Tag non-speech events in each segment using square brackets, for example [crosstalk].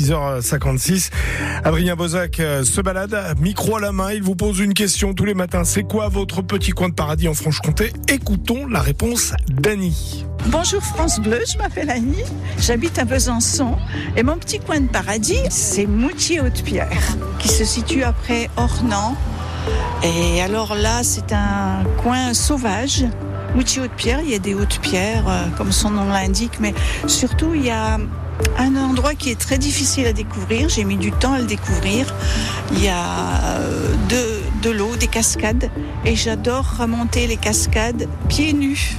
6h56. Adrien Bozac euh, se balade, micro à la main. Il vous pose une question tous les matins. C'est quoi votre petit coin de paradis en Franche-Comté? Écoutons la réponse d'Annie. Bonjour France Bleu, je m'appelle Annie, j'habite à Besançon et mon petit coin de paradis, c'est Moutier-Haute-Pierre qui se situe après Ornans. Et alors là, c'est un coin sauvage. Moutier-Haute-Pierre, il y a des hautes pierres, euh, comme son nom l'indique, mais surtout, il y a un endroit qui est très difficile à découvrir. J'ai mis du temps à le découvrir. Il y a euh, de, de l'eau, des cascades, et j'adore remonter les cascades pieds nus.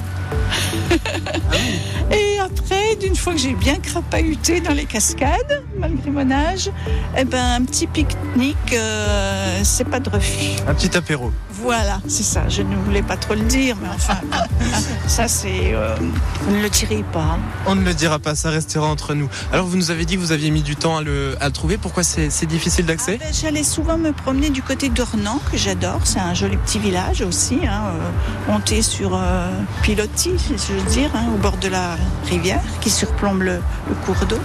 [laughs] et après, d'une fois que j'ai bien crapahuté dans les cascades, malgré mon âge, eh ben, un petit pique-nique, euh, c'est pas de refus. Un petit apéro. Voilà, c'est ça. Je ne voulais pas trop le dire, mais enfin, [laughs] [laughs] ça c'est. euh, vous ne le direz pas. On ne le dira pas, ça restera entre nous. Alors vous nous avez dit que vous aviez mis du temps à le, à le trouver. Pourquoi c'est difficile d'accès Ah ben, J'allais souvent me promener du côté d'Ornans, que j'adore. C'est un joli petit village aussi, hein, euh, monté sur euh, pilotis, je veux dire, hein, au bord de la rivière qui surplombe le, cours d'eau.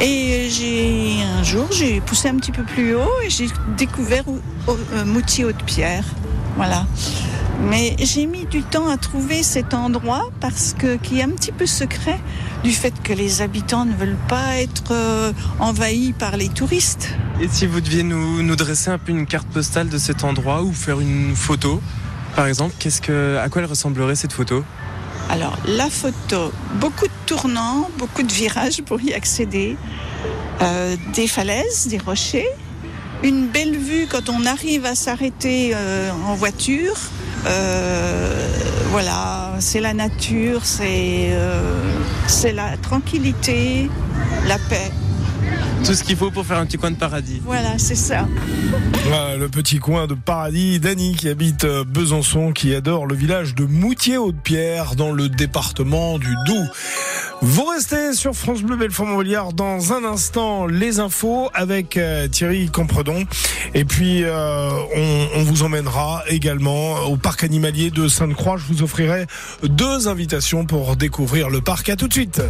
Et j'ai un jour, j'ai poussé un petit peu plus haut et j'ai découvert au- au- euh, Moutier-Haute-Pierre. Voilà. Mais j'ai mis du temps à trouver cet endroit parce que qui est un petit peu secret du fait que les habitants ne veulent pas être euh, envahis par les touristes. Et si vous deviez nous, nous dresser un peu une carte postale de cet endroit ou faire une photo, par exemple, qu'est-ce que, à quoi elle ressemblerait cette photo? Alors, la photo, beaucoup de tournants, beaucoup de virages pour y accéder, euh, des falaises, des rochers, une belle vue quand on arrive à s'arrêter euh, en voiture. Euh, voilà, c'est la nature, c'est c'est la tranquillité, la paix. Tout ce qu'il faut pour faire un petit coin de paradis. Voilà, c'est ça. Voilà, le petit coin de paradis d'Annie qui habite euh, Besançon, qui adore le village de Moutier-Haute-Pierre dans le département du Doubs. Vous restez sur France Bleu Belfort-Montbéliard dans un instant les infos avec euh, Thierry Compredon et puis euh, on, on vous emmènera également au parc animalier de Sainte-Croix. Je vous offrirai deux invitations pour découvrir le parc. À tout de suite.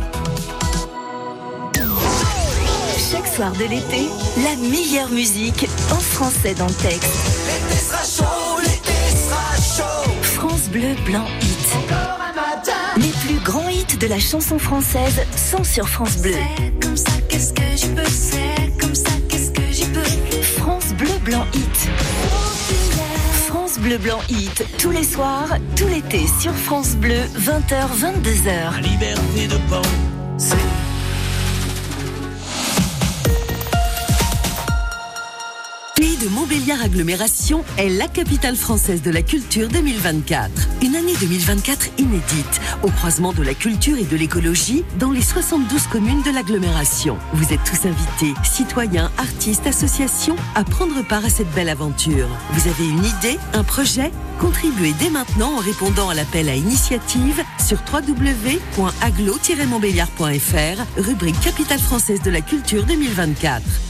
De l'été, la meilleure musique en français dans le texte. L'été sera chaud, l'été sera chaud. France Bleu Blanc Hit. Les plus grands hits de la chanson française sont sur France Bleu. C'est comme ça, qu'est-ce que je peux? C'est comme ça, qu'est-ce que j'y peux? France Bleu Blanc Hit. France Bleu Blanc Hit, tous les soirs, tout l'été sur France Bleu, 20h, 22h. Liberté de de Montbéliard Agglomération est la capitale française de la culture 2024. Une année 2024 inédite, au croisement de la culture et de l'écologie dans les 72 communes de l'agglomération. Vous êtes tous invités, citoyens, artistes, associations, à prendre part à cette belle aventure. Vous avez une idée, un projet? Contribuez dès maintenant en répondant à l'appel à initiative sur www.aglo-montbéliard.fr, rubrique Capitale française de la culture 2024.